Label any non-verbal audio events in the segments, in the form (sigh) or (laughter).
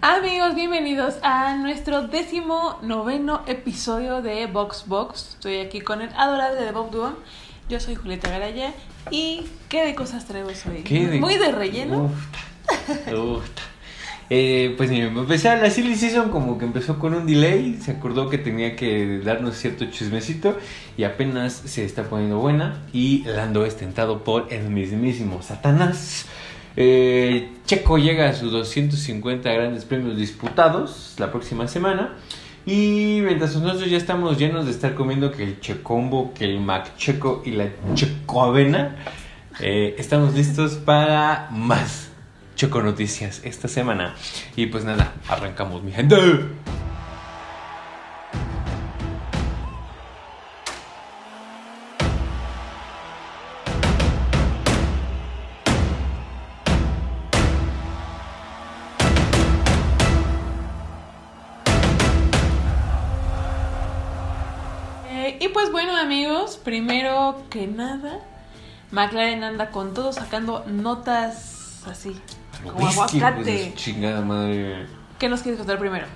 Amigos, bienvenidos a nuestro décimo noveno episodio de Box Box. Estoy aquí con el adorable de Bob Duo. Yo soy Julieta Garaya. ¿Y qué de cosas traigo hoy? ¿Qué de- Muy de relleno. Uf, uf. Eh, pues mira, empezar la Silly Season como que empezó con un delay, se acordó que tenía que darnos cierto chismecito y apenas se está poniendo buena y Lando es tentado por el mismísimo Satanás. Eh, Checo llega a sus 250 grandes premios disputados la próxima semana y mientras nosotros ya estamos llenos de estar comiendo que el Checombo, que el Mac Checo y la Checo Avena, eh, estamos listos para más Choco Noticias esta semana. Y pues nada, arrancamos, mi gente. Y pues bueno, amigos, primero que nada, McLaren anda con todo sacando notas así, como Bestia, pues, aguacate. su chingada madre. ¿Qué nos quieres contar primero?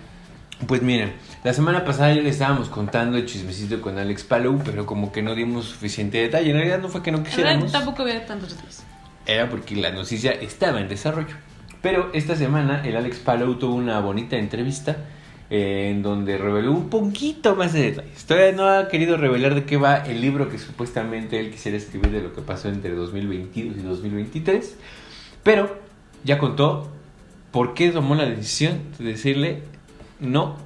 Pues miren, la semana pasada ya le estábamos contando el chismecito con Alex Palou, pero como que no dimos suficiente detalle. En realidad no fue que no En realidad quisiéramos. tampoco había tantos detalles. Era porque la noticia estaba en desarrollo. Pero esta semana el Alex Palou tuvo una bonita entrevista eh, en donde reveló un poquito más de detalles. Todavía no ha querido revelar de qué va el libro que supuestamente él quisiera escribir de lo que pasó entre 2022 y 2023. Pero ya contó por qué tomó la decisión de decirle no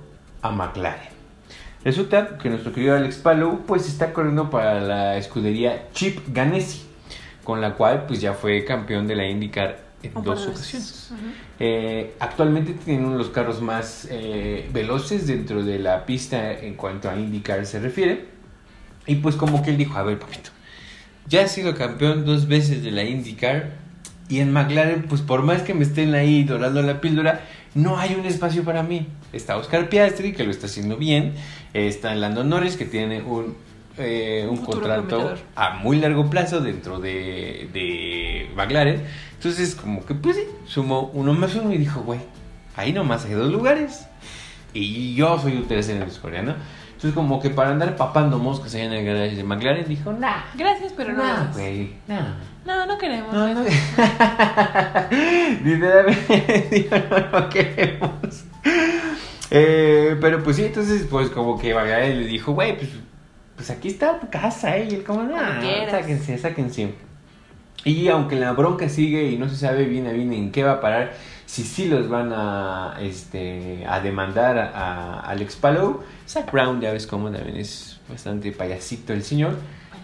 a McLaren. Resulta que nuestro querido Alex Palou pues está corriendo para la escudería Chip Ganassi, con la cual pues ya fue campeón de la IndyCar en dos ocasiones. Eh, actualmente tiene uno de los carros más eh, veloces dentro de la pista en cuanto a IndyCar se refiere. Y pues como que él dijo, a ver, papito, ya he sido campeón dos veces de la IndyCar y en McLaren, pues por más que me estén ahí dorando la píldora, no hay un espacio para mí. Está Oscar Piastri, que lo está haciendo bien. Está Lando Norris, que tiene un, eh, un futuro contrato prometedor. a muy largo plazo dentro de, de McLaren. Entonces, como que pues sí, sumó uno más uno y dijo, güey, ahí nomás hay dos lugares. Y yo soy un tercero en la historia, ¿no? Entonces, como que para andar papando moscas allá en el garage de McLaren, dijo, nah, Gracias, pero no. nah, güey, nah. No, no queremos. No, no. (laughs) Literalmente, (laughs) dijo, no lo queremos. Eh, pero pues sí, entonces, pues como que McLaren le dijo, güey, pues, pues aquí está tu casa, ¿eh? Y él como, quieras. sáquense, sáquense. Y aunque la bronca sigue y no se sabe bien a bien en qué va a parar, si sí los van a, este, a demandar a, a Alex Palou, Zach Brown, ya ves cómo también es bastante payasito el señor,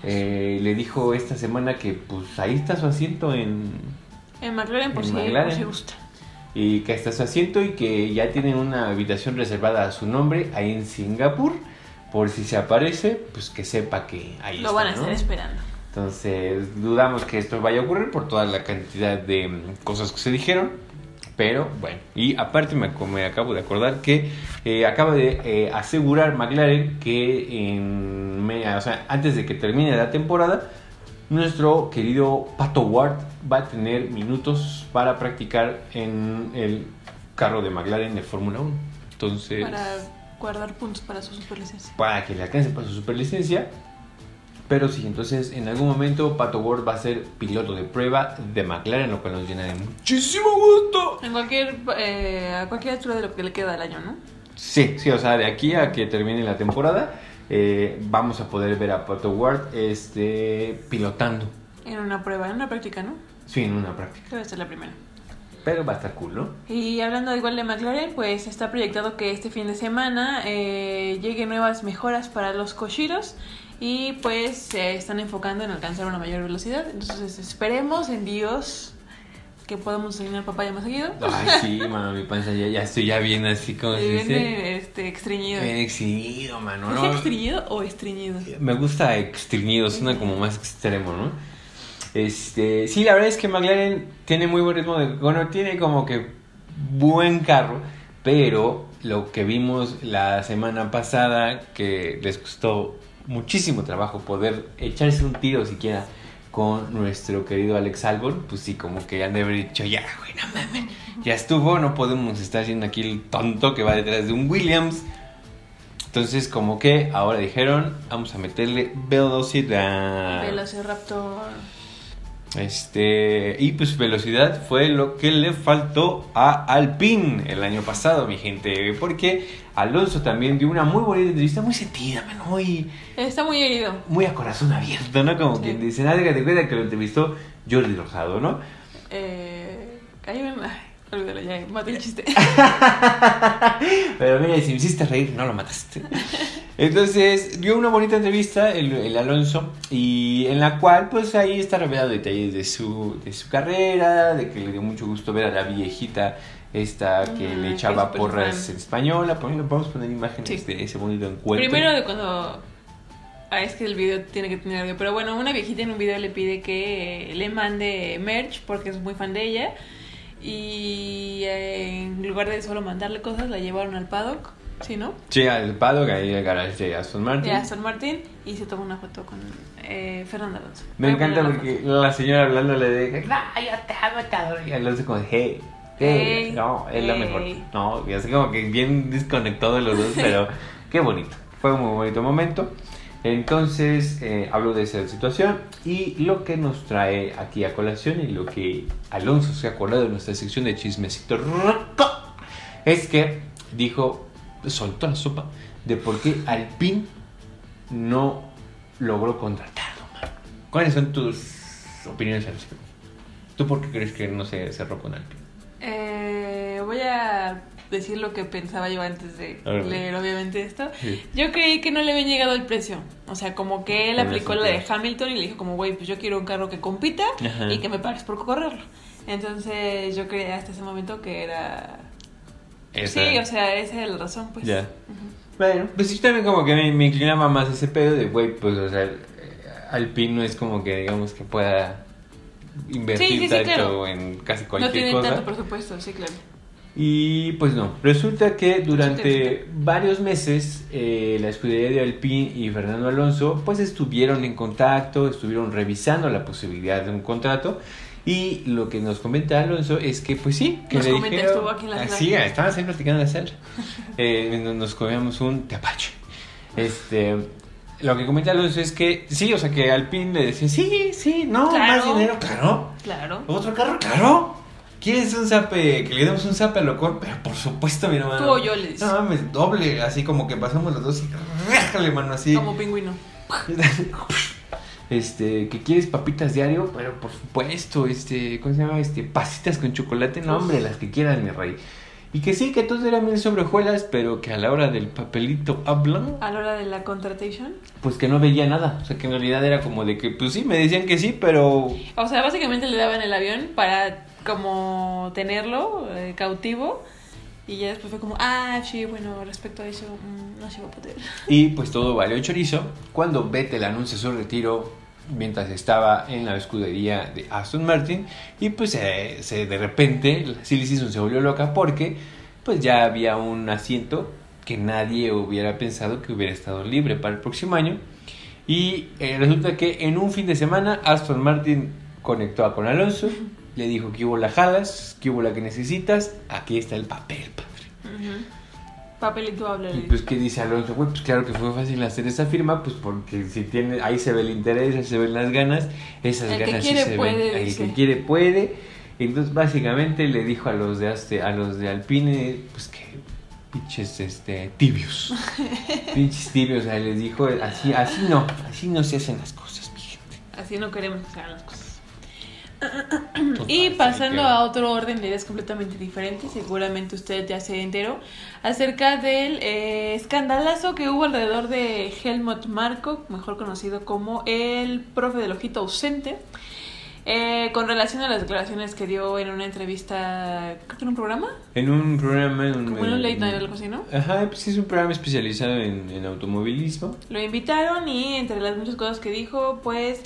eh, le dijo esta semana que pues ahí está su asiento en, En McLaren, por En si, McLaren. por si gusta. y que está su asiento y que ya tienen una habitación reservada a su nombre ahí en Singapur. Por si se aparece, pues que sepa que ahí Lo está. van a ¿no? estar esperando. Entonces, dudamos que esto vaya a ocurrir por toda la cantidad de mm, cosas que se dijeron. Pero bueno, y aparte me, me acabo de acordar que eh, acaba de eh, asegurar McLaren que en, me- o sea, antes de que termine la temporada, nuestro querido Pato Ward va a tener minutos para practicar en el carro de McLaren de Fórmula 1. Entonces, Para guardar puntos para su superlicencia. para que le alcance para su superlicencia. Pero sí, entonces en algún momento Pato Ward va a ser piloto de prueba de McLaren, lo cual nos llena de muchísimo gusto. En cualquier, eh, a cualquier altura de lo que le queda al año, ¿no? Sí, sí, o sea, de aquí a que termine la temporada, eh, vamos a poder ver a Pato Ward este, pilotando. En una prueba, en una práctica, ¿no? Sí, en una práctica. Debe ser la primera. Pero va a estar cool, ¿no? Y hablando igual de McLaren, pues está proyectado que este fin de semana eh, lleguen nuevas mejoras para los Koshiros y pues se están enfocando en alcanzar una mayor velocidad. Entonces esperemos en Dios que podamos desayunar papaya más seguido. Ay, sí, (laughs) mano, mi panza ya, ya estoy ya bien así como se dice. este, extriñido. Bien exhibido, mano. ¿Es ¿no? extriñido o estreñido? Me gusta extriñido, suena como más extremo, ¿no? Este, sí, la verdad es que McLaren tiene muy buen ritmo de, bueno, tiene como que buen carro, pero lo que vimos la semana pasada que les costó muchísimo trabajo poder echarse un tiro siquiera con nuestro querido Alex Albon, pues sí, como que han de haber dicho, ya, güey, no mames, ya estuvo, no podemos estar haciendo aquí el tonto que va detrás de un Williams. Entonces, como que ahora dijeron, vamos a meterle velocidad. Velociraptor. Este, y pues velocidad fue lo que le faltó a Alpine el año pasado, mi gente, porque Alonso también dio una muy bonita entrevista, muy sentida, muy está muy herido, muy a corazón abierto, ¿no? Como quien dice, nadie te cuenta que lo entrevistó Jordi Rosado, ¿no? Eh, hay. Olvídalo ya, el chiste. (laughs) Pero mira, si me hiciste reír, no lo mataste. Entonces, dio una bonita entrevista el, Alonso y en la cual pues ahí está revelado detalles de su, de su carrera, de que le dio mucho gusto ver a la viejita esta que le echaba porras en española. Vamos a poner imágenes de ese bonito encuentro. Primero de cuando... Ah, es que el video tiene que tener algo. Pero bueno, una viejita en un video le pide que le mande merch porque es muy fan de ella. Y en lugar de solo mandarle cosas, la llevaron al paddock, ¿sí, no? Sí, al paddock, ahí al garage de Aston Martin. De Aston Martin, y se tomó una foto con eh, Fernando Alonso. Me encanta porque la, señora hablándole de, no, yo te amo, cabrón. Y Alonso como, hey, hey, no, es la mejor. No, y así como que bien desconectado de los dos, (laughs) pero qué bonito. Fue un muy bonito momento. Entonces, eh, hablo de esa situación y lo que nos trae aquí a colación y lo que Alonso se ha acordado en nuestra sección de chismecito es que dijo, soltó la sopa de por qué Alpine no logró contratarlo. ¿Cuáles son tus opiniones al? ¿Tú por qué crees que no se cerró con Alpine? Eh, voy a decir lo que pensaba yo antes de leer obviamente esto. Yo creí que no le había llegado el precio. O sea, como que él aplicó la de Hamilton y le dijo como, güey, pues yo quiero un carro que compita y que me pagues por correrlo. Entonces yo creía hasta ese momento que era... Sí, o sea, esa era la razón, pues. Ya. Bueno, pues yo también como que me, inclinaba más ese pedo de, güey, pues, o sea, Alpine no es como que digamos que pueda invertir tanto en casi cualquier cosa. No tiene tanto presupuesto, sí, claro. Y pues no, resulta que durante varios meses eh, la escudería de Alpine y Fernando Alonso pues estuvieron en contacto, estuvieron revisando la posibilidad de un contrato y lo que nos comenta Alonso es que pues sí, que nos le dijeron, estuvo aquí en la Sí, estaban siempre platicando de la (laughs) eh, nos comíamos un tepache. Este, lo que comenta Alonso es que sí, o sea que Alpine le decía, sí, sí, no, más dinero, claro. Claro. Otro carro, claro. ¿Quieres un zape? Que le demos un zape a loco, pero por supuesto, mi hermano. Tú o yo le dices. No mames, doble, así como que pasamos los dos y réjale, mano, así. Como pingüino. (laughs) Este, que quieres papitas diario, pero por supuesto, este, ¿cómo se llama? Este, pasitas con chocolate, no, hombre, las que quieras, mi rey. Y que sí, que todos eran bien sobrejuelas, pero que a la hora del papelito hablan. A la hora de la contratation. Pues que no veía nada. O sea, que en realidad era como de que, pues sí, me decían que sí, pero. O sea, básicamente le daban el avión para como tenerlo eh, cautivo. Y ya después fue como, ah, sí, bueno, respecto a eso, mm, no se va a poder. Y pues todo valió chorizo cuando Vettel anuncia su retiro mientras estaba en la escudería de Aston Martin. Y pues eh, se, de repente Silly Season se volvió loca porque pues ya había un asiento que nadie hubiera pensado que hubiera estado libre para el próximo año. Y eh, resulta que en un fin de semana Aston Martin conectó a con Alonso le dijo que hubo la jalas, que hubo la que necesitas, aquí está el papel, padre. Papelito habla. Y pues que dice Alonso, pues claro que fue fácil hacer esa firma, pues porque si tiene, ahí se ve el interés, ahí se ven las ganas, esas ganas sí se ven. El que quiere puede. Entonces básicamente le dijo a los de este, a los de Alpine, pues que pinches este tibios. (laughs) pinches tibios, o sea, les dijo, así, así no, así no se hacen las cosas, mi gente. Así no queremos que hagan las cosas. Y pasando a otro orden de ideas completamente diferente, seguramente usted ya se enteró acerca del eh, escandalazo que hubo alrededor de Helmut Marko, mejor conocido como el profe del ojito ausente, eh, con relación a las declaraciones que dio en una entrevista, creo que en un programa. En un programa. En un, un late night o algo así, ¿no? Ajá, pues es un programa especializado en, en automovilismo. Lo invitaron y entre las muchas cosas que dijo, pues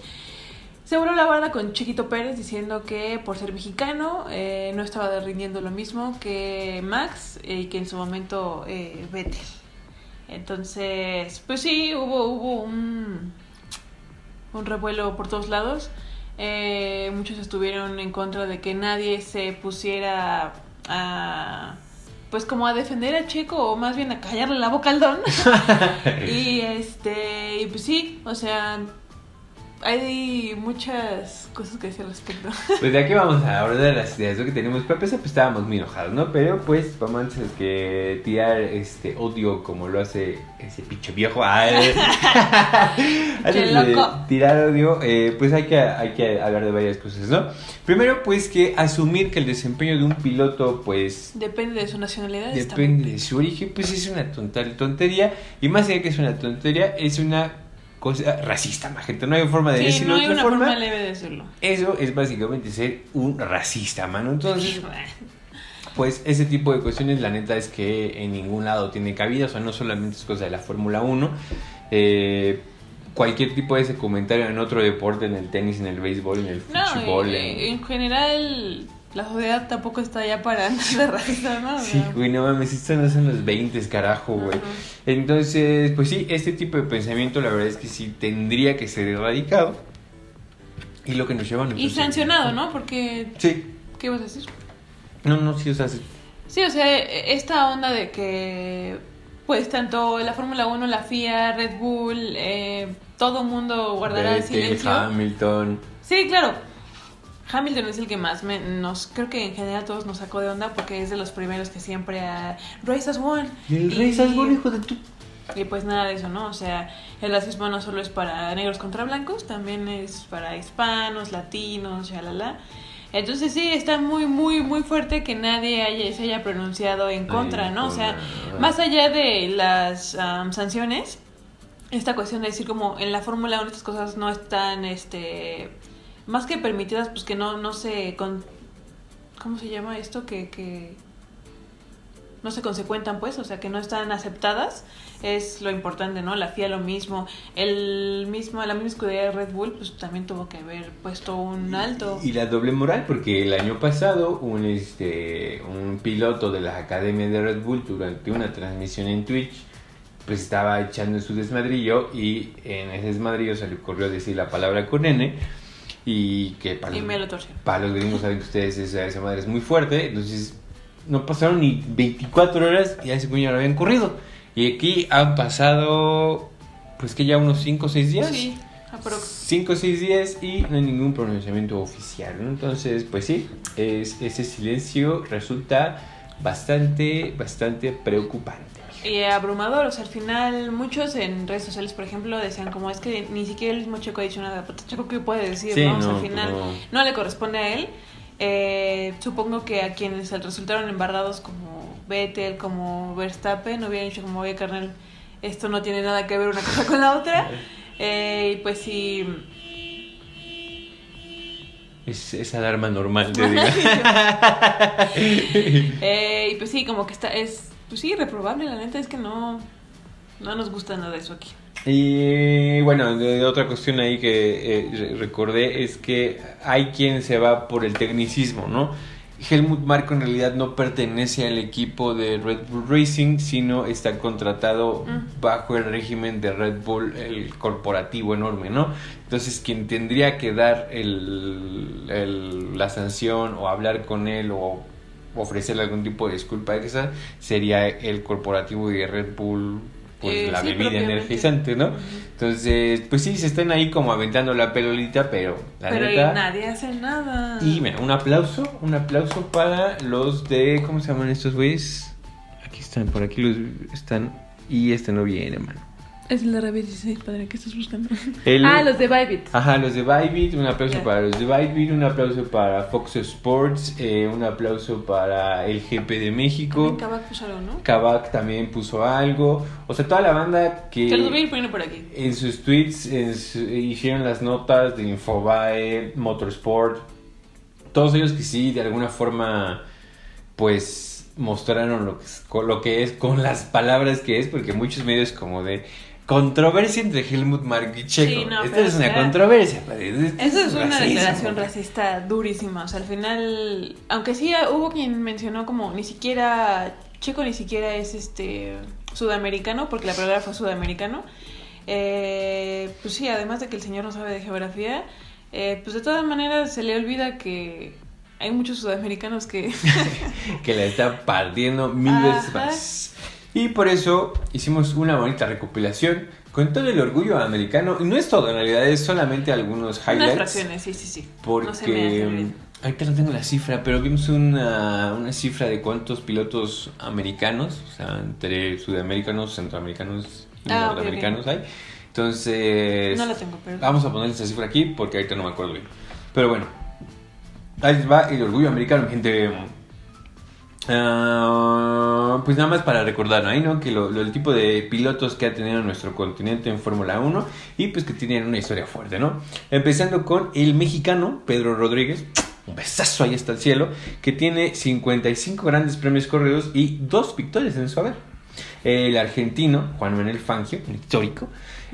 se voló la barda con Chiquito Pérez diciendo que por ser mexicano eh, no estaba rindiendo lo mismo que Max y que en su momento eh, Vettel. Entonces, pues sí, hubo, hubo un, un revuelo por todos lados. Eh, muchos estuvieron en contra de que nadie se pusiera a pues como a defender a Checo o más bien a callarle la boca al don. (laughs) y este, y pues sí, o sea, hay muchas cosas que decir al respecto. (laughs) Pues de aquí vamos a abordar las ideas que tenemos. Para empezar, pues estábamos muy enojados, ¿no? Pero pues vamos antes que tirar este odio como lo hace ese pinche viejo. (laughs) Ay, (laughs) antes de tirar odio, eh, pues hay que, hay que hablar de varias cosas, ¿no? Primero, pues que asumir que el desempeño de un piloto, pues... Depende de su nacionalidad. Depende de su origen, pues es una tontería. Y más allá que es una tontería, es una cosa racista, gente. No hay forma de decirlo no hay una forma. leve de decirlo. Eso es básicamente ser un racista, mano. Entonces, (laughs) pues ese tipo de cuestiones, la neta es que en ningún lado tiene cabida. O sea, no solamente es cosa de la Fórmula 1. Eh, cualquier tipo de ese comentario en otro deporte, en el tenis, en el béisbol, en el fútbol. en general la sociedad tampoco está ya para (laughs) de racista, ¿no? Sí, güey, no mames, esto no son los 20, carajo, güey. Entonces, pues sí, este tipo de pensamiento la verdad es que sí tendría que ser erradicado. Y lo que nos lleva a Y sancionado, ¿no? Porque... Sí. ¿Qué vas a decir? No, no, sí, o sea... Sí, o sea, esta onda de que, pues, tanto la Fórmula 1, la FIA, Red Bull, eh, todo mundo guardará silencio. Hamilton. Sí, claro Hamilton es el que más me, nos, creo que en general todos nos sacó de onda porque es de los primeros que siempre a Race as One. El Race as One, hijo de tu... Y pues nada de eso, ¿no? O sea, el racismo no solo es para negros contra blancos, también es para hispanos, latinos, la Entonces sí, está muy, muy, muy fuerte que nadie haya, se haya pronunciado en contra, ¿no? O sea, más allá de las sanciones, esta cuestión de decir como en la Fórmula 1 estas cosas no están, este más que permitidas, pues que no, no se... Con, ¿Cómo se llama esto? Que, que no se consecuentan, pues, o sea, que no están aceptadas, es lo importante, ¿no? La FIA lo mismo, el mismo, la misma escudería de Red Bull, pues también tuvo que haber puesto un alto. Y la doble moral, porque el año pasado un, este, un piloto de la academia de Red Bull durante una transmisión en Twitch, pues estaba echando su desmadrillo y en ese desmadrillo se le ocurrió decir la palabra con N y que para, los, para los gringos saben que ustedes esa, esa madre es muy fuerte, entonces no pasaron ni 24 horas y a ese puño lo habían corrido. Y aquí han pasado, pues que ya unos 5 o 6 días. Sí, 5 o 6 días y no hay ningún pronunciamiento oficial. Entonces, pues sí, es, ese silencio resulta bastante, bastante preocupante y abrumador. O sea, al final, muchos en redes sociales, por ejemplo, decían como es que ni siquiera el mismo Checo ha dicho nada. Pero Checo, ¿qué puede decir? ¿no? al final no. le corresponde a él. Eh, supongo que a quienes resultaron embarrados como Vettel, como Verstappen, no hubieran dicho como, oye, carnal, esto no tiene nada que ver una cosa con la otra. (laughs) Eh, y pues sí. Es esa alarma normal, te (laughs) eh, y pues sí, como que está, es pues sí, reprobable, la neta es que no, no nos gusta nada de eso aquí. Y bueno, otra cuestión ahí que eh, recordé es que hay quien se va por el tecnicismo, ¿no? Helmut Marko en realidad no pertenece al equipo de Red Bull Racing, sino está contratado mm. bajo el régimen de Red Bull, el corporativo enorme, ¿no? Entonces quien tendría que dar el, el, la sanción o hablar con él o ofrecerle algún tipo de disculpa esa sería el corporativo de Red Bull pues eh, la bebida energizante, ¿no? Entonces, pues sí, se están ahí como aventando la pelolita, pero la pero nadie hace nada. Y mira, un aplauso, un aplauso para los de, ¿cómo se llaman estos güeyes? Aquí están, por aquí los están y este no viene, mano. Es el de Rabbit 16, padre, ¿qué estás buscando? ah, los de Bybit. Ajá, los de Bybit, un aplauso para los de Bybit, un aplauso para Fox Sports, eh, un aplauso para el GP de México. Kavak puso algo, ¿no? Kavak también puso algo. O sea, toda la banda que... Se los voy a ir poniendo por aquí. En sus tweets hicieron las notas de Infobae, Motorsport, todos ellos que sí, de alguna forma, pues mostraron lo que, es, lo que es con las palabras que es, porque muchos medios como de Controversia entre Helmut Mark y Checo. Esta es una controversia. Eso es, una declaración racista durísima. O sea, al final, aunque sí hubo quien mencionó como ni siquiera Checo ni siquiera es este sudamericano, porque la palabra fue sudamericano. Eh, pues sí, además de que el señor no sabe de geografía, Eh, pues de todas maneras se le olvida que hay muchos sudamericanos que... (laughs) que la están partiendo mil veces más. Y por eso hicimos una bonita recopilación con todo el orgullo americano. Y no es todo, en realidad es solamente algunos Unas highlights. fracciones, sí, sí, sí. No se me Porque hace olvidar. ahorita no tengo la cifra, pero vimos una, una cifra de cuántos pilotos americanos, o sea, entre sudamericanos, centroamericanos y Ah, norteamericanos hay. Entonces, No la tengo, pero... vamos a poner esa cifra aquí porque ahorita no me acuerdo bien. Pero bueno, ahí va el orgullo americano, gente. Ah, pues nada más para recordar, ¿no? Ahí, ¿no? Que lo, lo- el tipo de pilotos que ha tenido nuestro continente en Fórmula 1 y pues que tienen una historia fuerte, ¿no? Empezando con el mexicano Pedro Rodríguez, un besazo ahí hasta el cielo, que tiene 55 grandes premios corridos y dos victorias en su haber. El argentino Juan Manuel Fangio, un histórico,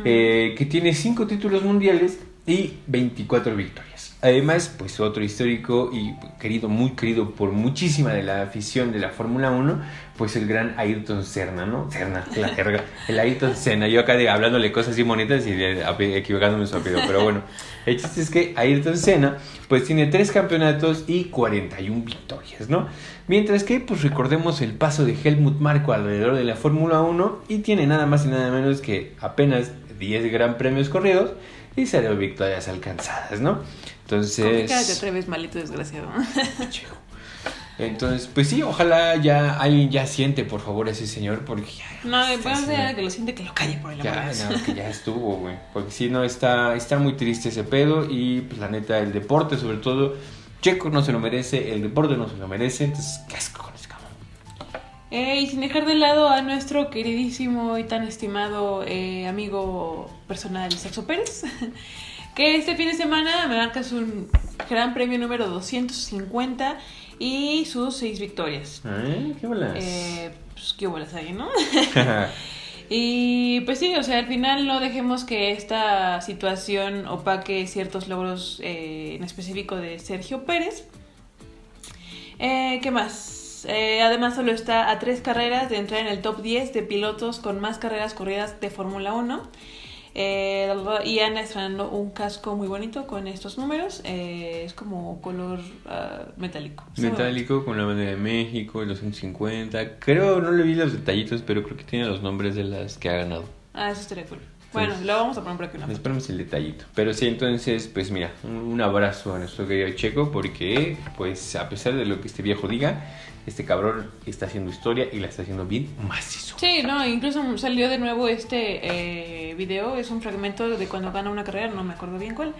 eh, que tiene 5 títulos mundiales y 24 victorias. Además, pues otro histórico y querido, muy querido por muchísima de la afición de la Fórmula 1, pues el gran Ayrton Senna, ¿no? Senna, (laughs) la verga. El Ayrton Senna. Yo acá de- hablándole cosas así bonitas y equivocándome su apellido. Pero bueno, el chiste es que Ayrton Senna, pues tiene 3 campeonatos y 41 victorias, ¿no? Mientras que, pues recordemos el paso de Helmut Marko alrededor de la Fórmula 1 y tiene nada más y nada menos que apenas 10 gran premios corridos y 0 victorias alcanzadas, ¿no? ¿Con qué cara te Entonces, atreves, malito desgraciado? (laughs) entonces, pues sí, ojalá ya alguien ya siente, por favor, a ese señor, porque ya, No, vamos señor- a que lo siente que lo calle por el amor de ya, no, que ya estuvo, güey. Porque si no, está, está muy triste ese pedo. Y pues la neta, el deporte, sobre todo, Checo no se lo merece, el deporte no se lo merece. Entonces, qué asco con ese cabrón. Eh, y sin dejar de lado a nuestro queridísimo y tan estimado eh, amigo personal Saxo Pérez, que este fin de semana me marca su gran premio número 250 y sus seis victorias. ¿Eh? ¿Qué bolas? Eh, pues qué bolas hay, ¿no? (laughs) (laughs) Y pues sí, o sea, al final no dejemos que esta situación opaque ciertos logros eh, en específico de Sergio Pérez. Eh, ¿Qué más? Eh, además solo está a tres carreras de entrar en el top 10 de pilotos con más carreras corridas de Fórmula 1. Eh, y anda estrenando un casco muy bonito con estos números. Eh, es como color ah, metálico. Está. Metálico con la bandera de México, el 250. Creo, no le vi los detallitos, pero creo que tiene los nombres de las que ha ganado. Ah, eso estaría cool. Bueno, lo vamos a poner por aquí una foto. Esperemos el detallito. Pero sí, entonces, pues mira, un, un abrazo a nuestro querido Checo, porque, pues, a pesar de lo que este viejo diga, este cabrón está haciendo historia y la está haciendo bien macizo. Sí, no, incluso salió de nuevo este eh, video, es un fragmento de cuando gana una carrera, no me acuerdo bien cuál,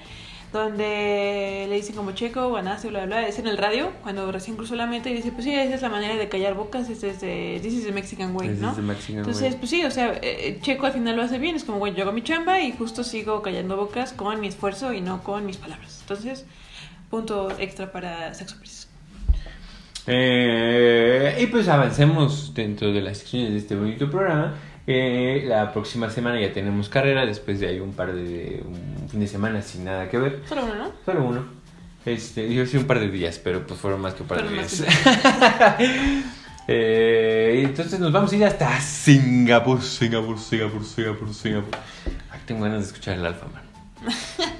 donde le dicen como checo, ganaste, bla, bla, bla, es en el radio, cuando recién cruzó la meta y dice, pues sí, esa es la manera de callar bocas, es de, this is the Mexican way, This ¿no? is the Mexican Entonces, way. pues sí, o sea, eh, Checo al final lo hace bien, es como, güey, yo hago mi chamba y justo sigo callando bocas con mi esfuerzo y no con mis palabras. Entonces, punto extra para Sexo. Eh, y pues avancemos dentro de las secciones de este bonito programa. Eh, la próxima semana ya tenemos carrera, después de ahí un par de un fin de semana sin nada que ver. Solo uno, ¿no? Solo uno. Este, yo sí un par de días, pero pues fueron más que un par de días. (laughs) Eh, entonces nos vamos a ir hasta Singapur, Singapur, Singapur, Singapur, Singapur. Ay, tengo ganas de escuchar el alfa, mano. (laughs)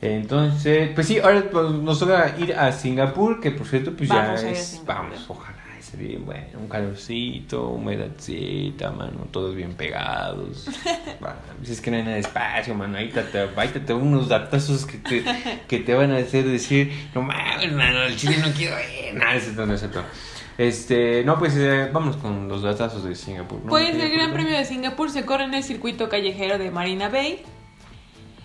Entonces, pues sí, ahora nos toca ir a Singapur, que por cierto, pues Vamos ya es. Vamos, ojalá, bueno, un calorcito, humedadcita, mano, todos bien pegados. (laughs) Va, pues es que no hay nada de espacio, mano. Ahí te, unos datazos que te, que te van a hacer decir, no mames, mano, el chile no quiero ir. Nada, es no es cierto. Este, no, pues eh, vámonos con los datazos de Singapur. ¿no? Pues el ¿Qué- Gran Premio de Singapur se corre en el circuito callejero de Marina Bay.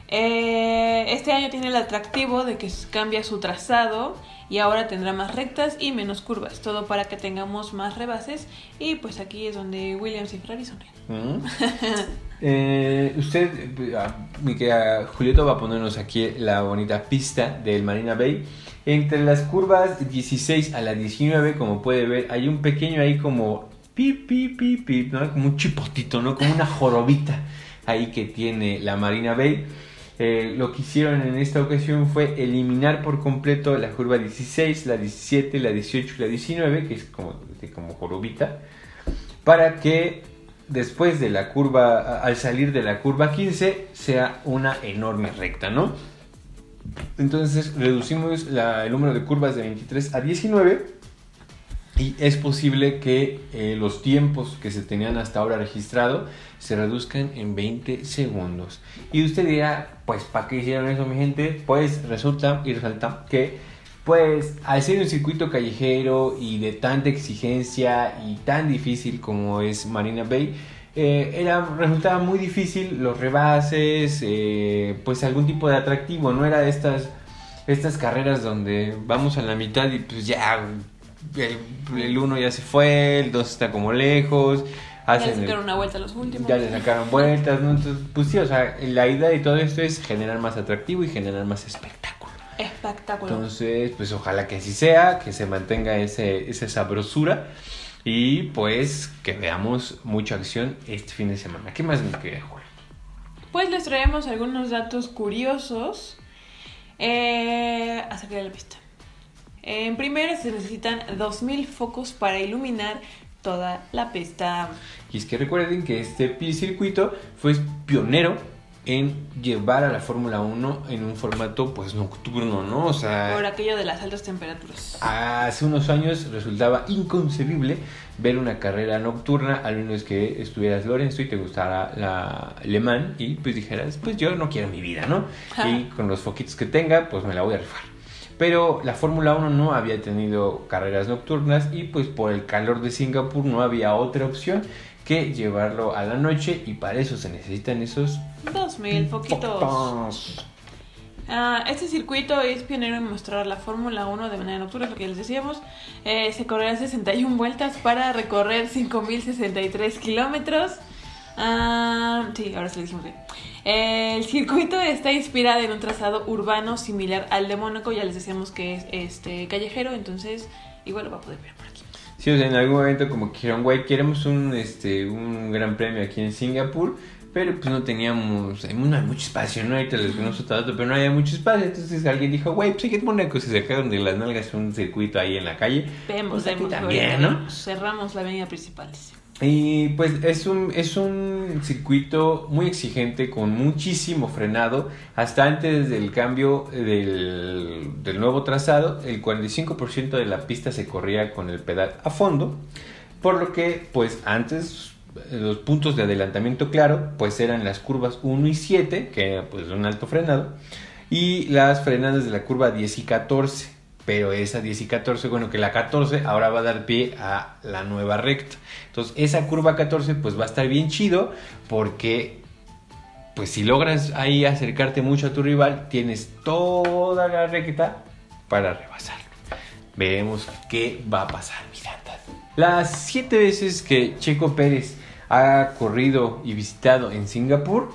Eh, este año tiene el atractivo de que cambia su trazado y ahora tendrá más rectas y menos curvas, todo para que tengamos más rebases y pues aquí es donde Williams y Ferrari son. ¿Mm? (laughs) Eh, usted, ah, mi querida Julieta, va a ponernos aquí la bonita pista del Marina Bay. Entre las curvas 16 a la 19, como puede ver, hay un pequeño ahí como pip, pip, pip, pip, ¿no? Como un chipotito, ¿no? Como una jorobita ahí que tiene la Marina Bay. Eh, lo que hicieron en esta ocasión fue eliminar por completo la curva 16, la 17, la 18 y la 19, que es como, como jorobita, para que después de la curva, al salir de la curva 15, sea una enorme recta, ¿no? Entonces reducimos el número de curvas de 23 a 19 y es posible que eh, los tiempos que se tenían hasta ahora registrado se reduzcan en 20 segundos. Y usted dirá, pues ¿para qué hicieron eso mi gente? Pues resulta y resalta que pues al ser un circuito callejero y de tanta exigencia y tan difícil como es Marina Bay, eh, era, resultaba muy difícil los rebases, eh, pues algún tipo de atractivo, no era de estas, estas carreras donde vamos a la mitad y pues ya el, el uno ya se fue, el dos está como lejos, Ya le hacen el- sacaron una vuelta a los últimos. ya le sacaron vueltas, ¿no? Entonces, pues sí, o sea, la idea de todo esto es generar más atractivo y generar más espectáculo. Espectacular. Entonces, pues ojalá que así sea, que se mantenga ese, esa sabrosura y pues que veamos mucha acción este fin de semana. ¿Qué más me queda, Juan? Pues les traemos algunos datos curiosos eh, acerca de la pista. En primero se necesitan 2.000 focos para iluminar toda la pista. Y es que recuerden que este circuito fue pionero en llevar a la Fórmula 1 en un formato pues nocturno, ¿no? O sea, Por aquello de las altas temperaturas. Hace unos años resultaba inconcebible ver una carrera nocturna, al menos que estuvieras Lorenzo y te gustara la Le Mans y pues dijeras, pues yo no quiero mi vida, ¿no? Y con los foquitos que tenga, pues me la voy a rifar. Pero la Fórmula 1 no había tenido carreras nocturnas y pues por el calor de Singapur no había otra opción que llevarlo a la noche y para eso se necesitan esos 2.000 foquitos. foquitos. Ah, este circuito es pionero en mostrar la Fórmula 1 de manera nocturna, lo que les decíamos. Eh, se correrán 61 vueltas para recorrer 5.063 kilómetros. Ah, sí, ahora sí lo dijimos bien. El circuito está inspirado en un trazado urbano similar al de Mónaco. Ya les decíamos que es este callejero, entonces igual lo va a poder ver por aquí. Sí, o sea, en algún momento como que dijeron, güey, queremos un, este, un gran premio aquí en Singapur, pero pues no teníamos, no hay mucho espacio, ¿no? Ahorita les conozco otro dato, pero no había mucho espacio, entonces alguien dijo, güey, pues hay que poner que se sacaron de las nalgas un circuito ahí en la calle. Vemos, Pues vemos. también, ¿no? Cerramos la avenida principal. dice. Y pues es un, es un circuito muy exigente con muchísimo frenado. Hasta antes del cambio del, del nuevo trazado, el 45% de la pista se corría con el pedal a fondo. Por lo que pues antes eh, los puntos de adelantamiento claro pues eran las curvas 1 y 7, que pues un alto frenado. Y las frenadas de la curva 10 y 14. Pero esa 10 y 14, bueno, que la 14 ahora va a dar pie a la nueva recta. Entonces, esa curva 14 pues va a estar bien chido porque pues si logras ahí acercarte mucho a tu rival, tienes toda la recta para rebasarlo. Veremos qué va a pasar, miradas. Las siete veces que Checo Pérez ha corrido y visitado en Singapur,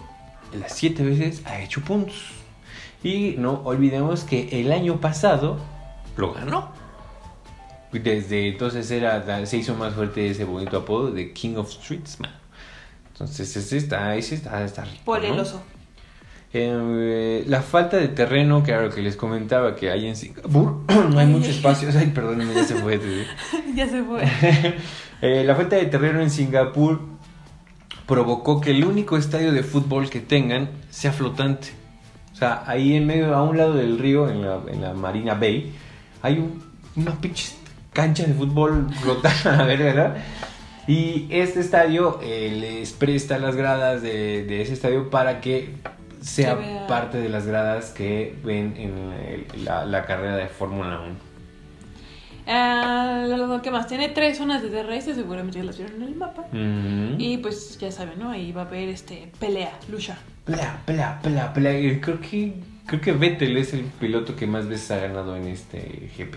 las siete veces ha hecho puntos. Y no olvidemos que el año pasado lo ganó. Desde entonces era, se hizo más fuerte ese bonito apodo de King of Streets, man. Entonces ese está, ese está, está rico, Por el ¿no? oso. Eh, la falta de terreno, lo que les comentaba que hay en Singapur, (clears throat) no hay mucho espacio. Ay, perdónenme, ya se fue. (laughs) ya se fue. (laughs) Eh, la falta de terreno en Singapur provocó que el único estadio de fútbol que tengan sea flotante. O sea, ahí en medio, a un lado del río, en la, en la Marina Bay, hay un- una pinche cancha de fútbol flotando a la verga, ¿verdad? Y este estadio eh, les presta las gradas de, de ese estadio para que sea parte de las gradas que ven en la, la carrera de Fórmula 1. Ah, lo que más tiene tres zonas de DRS, seguramente ya las vieron en el mapa. Y pues ya saben, ¿no? Ahí va a haber este pelea, lucha. Pelea, pelea, pelea, pelea. Creo que, creo que Vettel es el piloto que más veces ha ganado en este GP.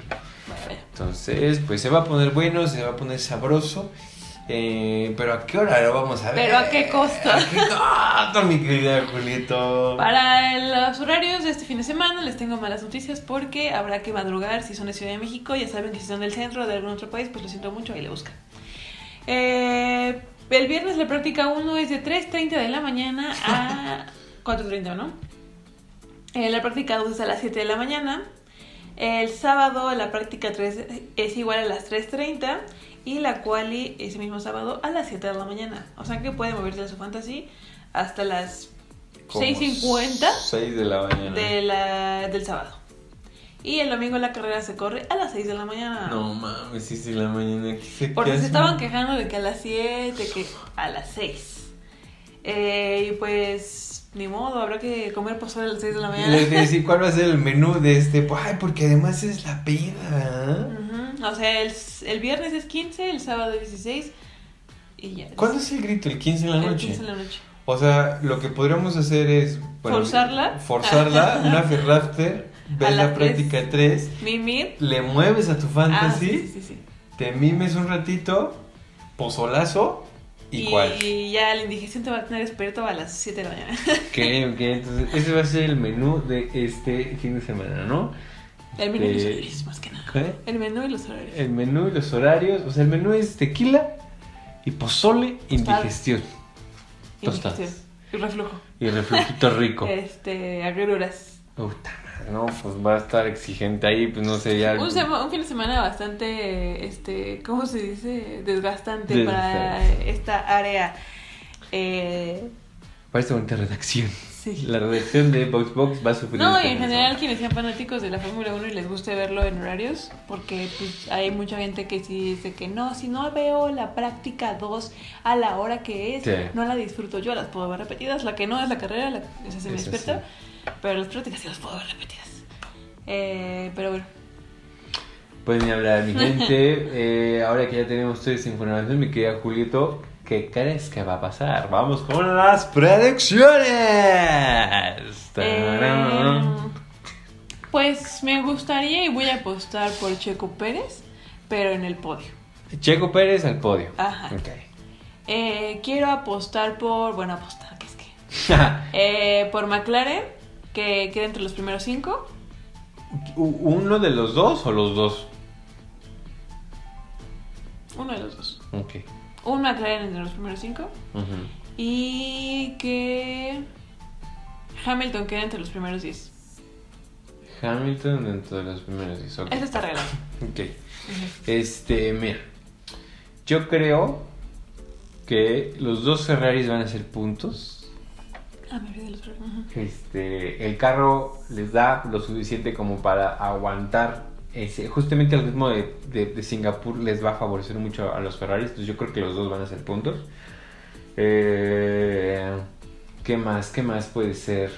Entonces, pues se va a poner bueno, se va a poner sabroso. Eh, pero ¿a qué hora lo vamos a ver? ¿Pero a qué costo? ¿A qué costo, mi querida Julieto? Para los horarios de este fin de semana les tengo malas noticias porque habrá que madrugar si son de Ciudad de México. Ya saben que si son del centro o de algún otro país, pues lo siento mucho, ahí le buscan. Eh, el viernes la práctica 1 es de 3.30 de la mañana a 4.30, ¿no? Eh, la práctica 2 es a las 7 de la mañana. El sábado la práctica 3 es igual a las 3.30 y la quali ese mismo sábado a las 7 de la mañana. O sea que puede moverse a su fantasy hasta las como 6:50 6 de la mañana. de la, del sábado. Y el domingo la carrera se corre a las 6 de la mañana. No mames, 6 de la mañana. ¿qué se Porque se estaban quejando de que a las 7, que a las 6. Eh, y pues, ni modo, habrá que comer pozole a las 6 de la mañana. les decía, ¿cuál va a ser el menú de este? Ay, porque además es la peda. Ujú, O sea, el, el viernes es 15, el sábado es 16. Y ya. ¿Cuándo es el grito? ¿El 15 de la El noche? 15 de la noche. O sea, lo que podríamos hacer es... ¿Forzarla? Forzarla, una Ferrafter, (laughs) ves la tres. práctica 3, Mimir. le mueves a tu Ah, fantasy, sí, sí, sí, sí. te mimes un ratito, pozolazo y, cuál. Y ya la indigestión te va a tener despierto a las 7 de la mañana. Ok, ok, entonces ese va a ser el menú de este fin de semana, ¿no? El menú y los horarios, más que nada. El menú y los horarios. El menú y los horarios, o sea, el menú es tequila y pozole, indigestión. tostadas. Indigestión. Y reflujo. Y reflujito rico. (laughs) Este, agruras. No, pues va a estar exigente ahí, pues no sé, ya... Un, un fin de semana bastante, este, ¿cómo se dice? Desgastante para esta área. Eh, Parece bonita redacción. sí. La redacción de Box Box va a sufrir. No, y en general quienes sean fanáticos de la Fórmula 1 y les guste verlo en horarios, porque pues, hay mucha gente que sí dice que no, si no veo la práctica 2 a la hora que es, Sí. no la disfruto. Yo las puedo ver repetidas, la que no es la carrera, la, esa se me Esa despierta, pero las prácticas sí las puedo ver repetidas. Eh, pero bueno, Pueden hablar, mi gente. (laughs) Eh, ahora que ya tenemos toda esta información, mi querida Julito, ¿qué crees que va a pasar? Vamos con las predicciones. Eh, pues me gustaría y voy a apostar por Checo Pérez, pero en el podio. Checo Pérez al podio. Ajá. Ok. Eh, quiero apostar por, bueno, apostar, que es que... (laughs) Eh, por McLaren, que queda entre los primeros cinco. ¿Uno de los dos o los dos? Uno de los dos. Ok. Un McLaren entre los primeros cinco. Y que Hamilton queda entre los primeros diez. Hamilton dentro de los primeros 10. Ok. Eso está regalado. (laughs) Ok. Este, mira. Yo creo que los dos Ferraris van a ser puntos. Ah, me olvidé. Este, el carro les da lo suficiente como para aguantar ese. Justamente el ritmo de, de- de Singapur les va a favorecer mucho a los Ferraris. Entonces yo creo que los dos van a ser puntos. Eh, ¿Qué más? ¿Qué más puede ser?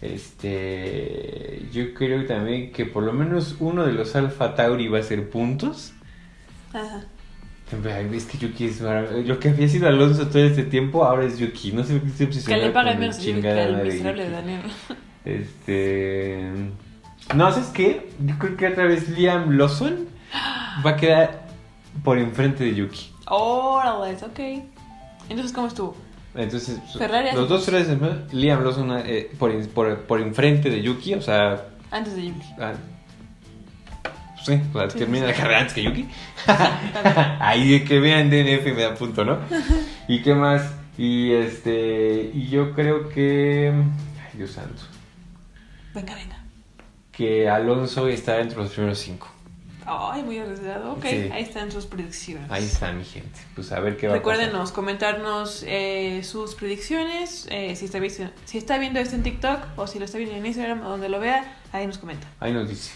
Este, yo creo también que por lo menos uno de los Alfa Tauri va a ser puntos. Ajá. Es que Yuki es maravilloso. Yo que había sido Alonso todo este tiempo, ahora es Yuki. No sé qué estoy Que obsesionado le pagan con menos Yuki que al miserable. Daniel. Este. No, ¿sabes qué? Yo creo que otra vez Liam Lawson va a quedar por enfrente de Yuki. Órale, ok. Entonces, ¿cómo estuvo? Entonces, Ferrari los dos. Ferraris, Liam Lawson eh, por, por, por enfrente de Yuki, o sea. Antes de Yuki. ah, sí, o sea, Sí, termina sí. la carrera antes que Yuki. (laughs) Ahí que vean DNF me da punto, ¿no? ¿Y qué más? Y este. Y yo creo que. Ay, Dios santo. Venga, venga. Que Alonso está entre los primeros cinco. Ay, muy arriesgado. Ok, Sí. ahí están sus predicciones. Ahí está mi gente. Pues a ver qué va a Recuérdenos comentarnos eh, sus predicciones. eh, si, está, si está viendo esto en TikTok o si lo está viendo en Instagram o donde lo vea, ahí nos comenta. Ahí nos dice.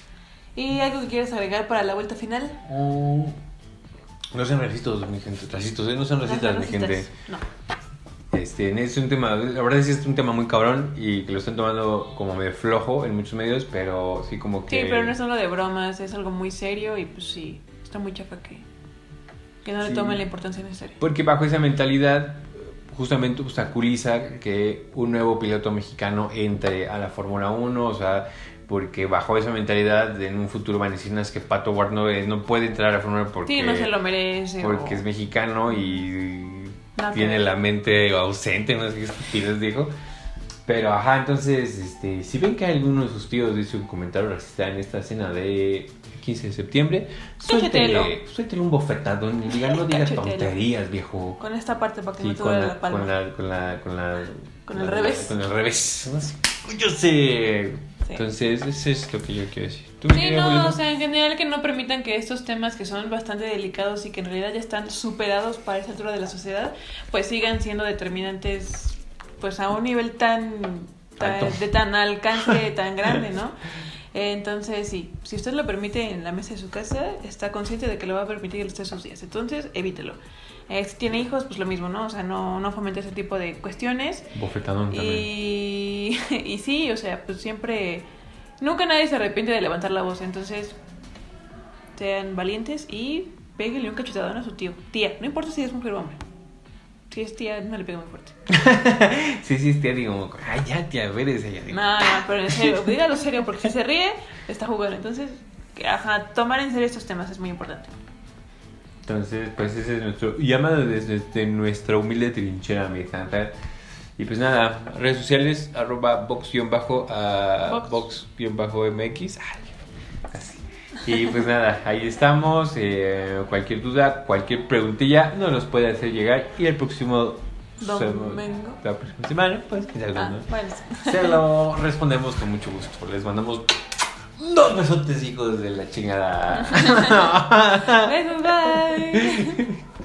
¿Y algo que quieras agregar para la vuelta final? No sean racistas, mi gente. Racistas, ¿eh? No sean racistas, No, mi gente. No. Este, es un tema, la verdad sí es un tema muy cabrón y que lo están tomando como medio flojo en muchos medios, pero sí como que... Sí, pero no es solo de bromas, es algo muy serio y pues sí, está muy chafa que, que no Sí. le tomen la importancia necesaria. Porque bajo esa mentalidad justamente obstaculiza que un nuevo piloto mexicano entre a la Fórmula 1, o sea, porque bajo esa mentalidad en un futuro van a decir "No, es que Pato Ward no, no puede entrar a la Fórmula 1 porque, Sí, no se lo merece. porque o- es mexicano y que tiene la mente ausente, no sé qué estupidez dijo. Pero ajá, entonces, este, si ven que alguno de sus tíos dice un comentario racista en esta escena de 15 de septiembre, suéltele, suéltele un bofetadón y diga, no (laughs) digas tonterías, viejo. Con esta parte para que Sí, no te con la, la palma. con la, con la, con la, Con el la- revés. Con el revés. No sé, Yo sé. Sí. Entonces, eso es lo que yo quiero decir. ¿Tú, Sí, no, o sea, en general que no permitan que estos temas que son bastante delicados y que en realidad ya están superados para esa altura de la sociedad, pues sigan siendo determinantes pues a un nivel tan, tan- de tan alcance tan grande, ¿no? (laughs) Entonces, sí, si usted lo permite en la mesa de su casa, está consciente de que lo va a permitir el resto sus días. Entonces, evítelo. Eh, si tiene hijos, pues lo mismo, ¿no? O sea, no, no fomente ese tipo de cuestiones. Bofetadón también. Y, (laughs) y sí, o sea, pues siempre... Nunca nadie se arrepiente de levantar la voz, entonces sean valientes y péguenle un cachetadón a su tío. Tía, no importa si es mujer o hombre. Si es tía, no le pegue muy fuerte. (laughs) Sí, sí, tía, digo, ay, ya, tía, veres ella. digo. No, no, pero en serio, (laughs) dígalo serio, porque si se ríe, está jugando. Entonces, ajá, tomar en serio estos temas es muy importante. Entonces, pues ese es nuestro llamado desde, desde nuestra humilde trinchera, mi gente. Y pues nada, redes sociales, arroba box-bajo, ah, Box. box-mx. Y pues nada, ahí estamos. eh, cualquier duda, cualquier preguntilla nos los puede hacer llegar. Y el próximo Domingo. la próxima semana, pues quizás Ah, no. bueno. Se lo respondemos con mucho gusto. Les mandamos dos besotes, hijos de la chingada. (laughs) Besos, bye. (laughs)